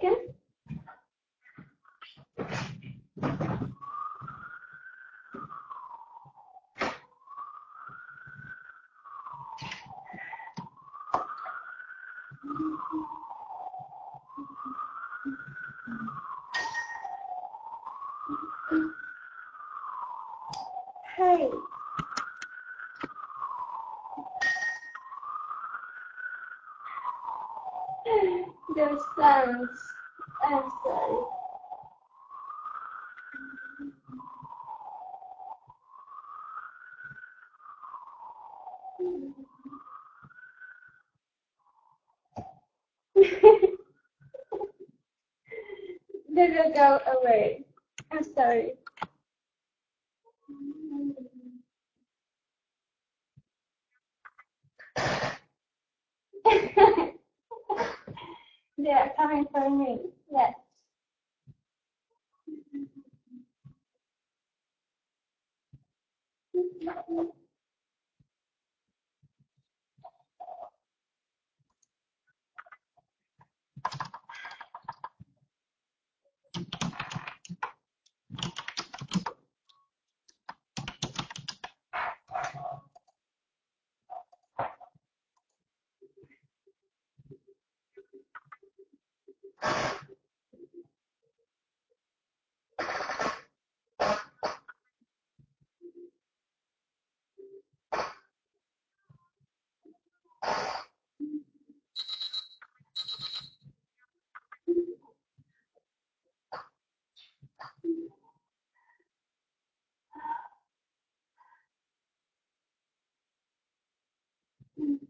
second. Hey. Those sounds. I'm sorry. they will go away. I'm sorry. they are coming for me. Yes. Mm-hmm.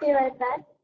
Be right back.